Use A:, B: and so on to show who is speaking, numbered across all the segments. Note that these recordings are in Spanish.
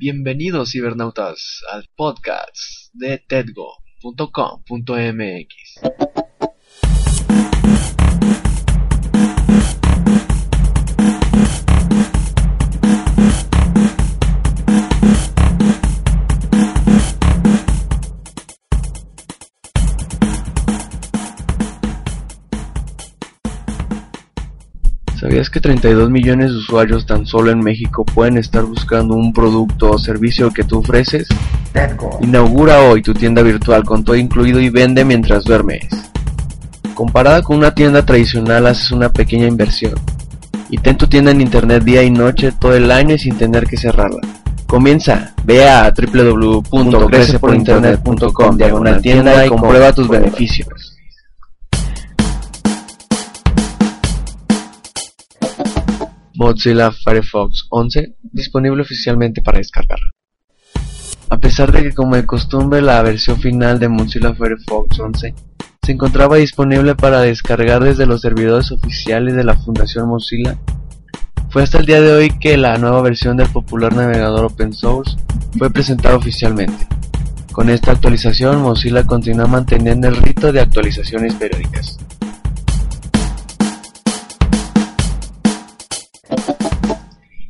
A: Bienvenidos cibernautas al podcast de tedgo.com.mx. ¿Sabías que 32 millones de usuarios tan solo en México pueden estar buscando un producto o servicio que tú ofreces? Inaugura hoy tu tienda virtual con todo incluido y vende mientras duermes. Comparada con una tienda tradicional haces una pequeña inversión. Y ten tu tienda en internet día y noche todo el año y sin tener que cerrarla. Comienza, ve a www.creceporinternet.com diagonal tienda y comprueba tus beneficios. Mozilla Firefox 11 disponible oficialmente para descargar. A pesar de que como de costumbre la versión final de Mozilla Firefox 11 se encontraba disponible para descargar desde los servidores oficiales de la Fundación Mozilla, fue hasta el día de hoy que la nueva versión del popular navegador open source fue presentada oficialmente. Con esta actualización Mozilla continúa manteniendo el rito de actualizaciones periódicas.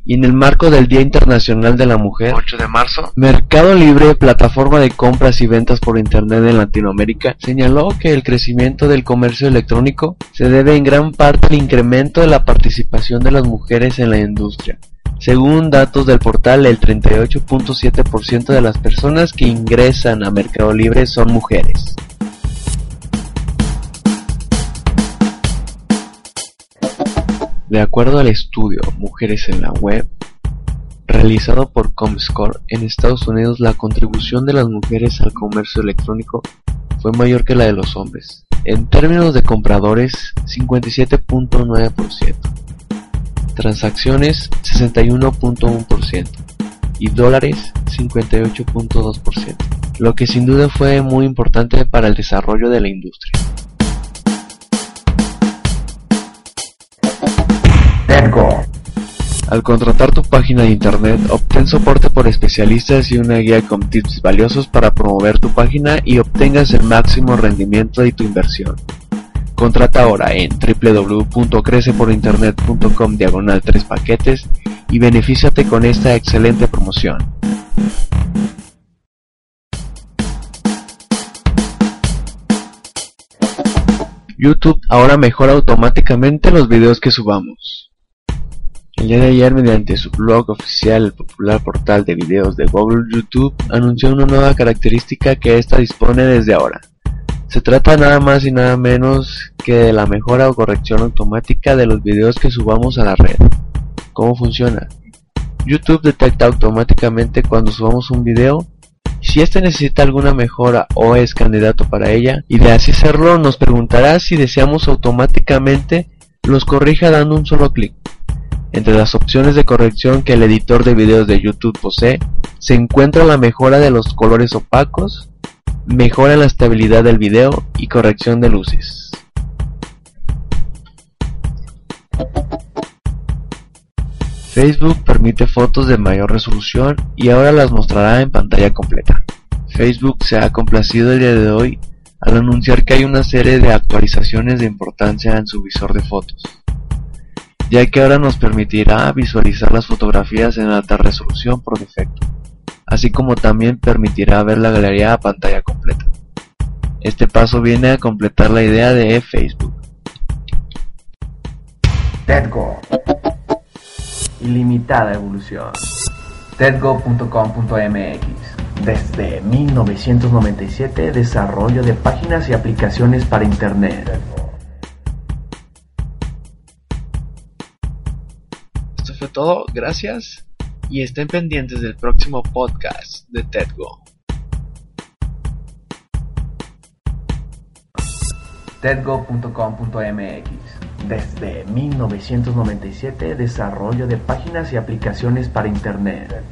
A: Y en el marco del Día Internacional de la Mujer,
B: 8 de marzo,
A: Mercado Libre, plataforma de compras y ventas por Internet en Latinoamérica, señaló que el crecimiento del comercio electrónico se debe en gran parte al incremento de la participación de las mujeres en la industria. Según datos del portal, el 38.7% de las personas que ingresan a Mercado Libre son mujeres. De acuerdo al estudio Mujeres en la Web, realizado por Comscore, en Estados Unidos la contribución de las mujeres al comercio electrónico fue mayor que la de los hombres. En términos de compradores, 57.9%, transacciones 61.1% y dólares 58.2%, lo que sin duda fue muy importante para el desarrollo de la industria. Al contratar tu página de internet, obtén soporte por especialistas y una guía con tips valiosos para promover tu página y obtengas el máximo rendimiento de tu inversión. Contrata ahora en www.creceporinternet.com diagonal 3 paquetes y benefíciate con esta excelente promoción. YouTube ahora mejora automáticamente los videos que subamos. El día de ayer, mediante su blog oficial, el popular portal de videos de Google YouTube anunció una nueva característica que ésta dispone desde ahora. Se trata nada más y nada menos que de la mejora o corrección automática de los videos que subamos a la red. ¿Cómo funciona? YouTube detecta automáticamente cuando subamos un video si éste necesita alguna mejora o es candidato para ella, y de así hacerlo nos preguntará si deseamos automáticamente los corrija dando un solo clic. Entre las opciones de corrección que el editor de videos de YouTube posee, se encuentra la mejora de los colores opacos, mejora en la estabilidad del video y corrección de luces. Facebook permite fotos de mayor resolución y ahora las mostrará en pantalla completa. Facebook se ha complacido el día de hoy al anunciar que hay una serie de actualizaciones de importancia en su visor de fotos, ya que ahora nos permitirá visualizar las fotografías en alta resolución por defecto, así como también permitirá ver la galería a pantalla completa. Este paso viene a completar la idea de Facebook.
B: TEDGO. Ilimitada evolución. TEDGO.com.mx. Desde 1997, desarrollo de páginas y aplicaciones para Internet.
A: Todo, gracias
C: y estén pendientes del próximo podcast de TEDGO.
A: tedgo.com.mx Desde 1997 desarrollo de páginas y aplicaciones para Internet.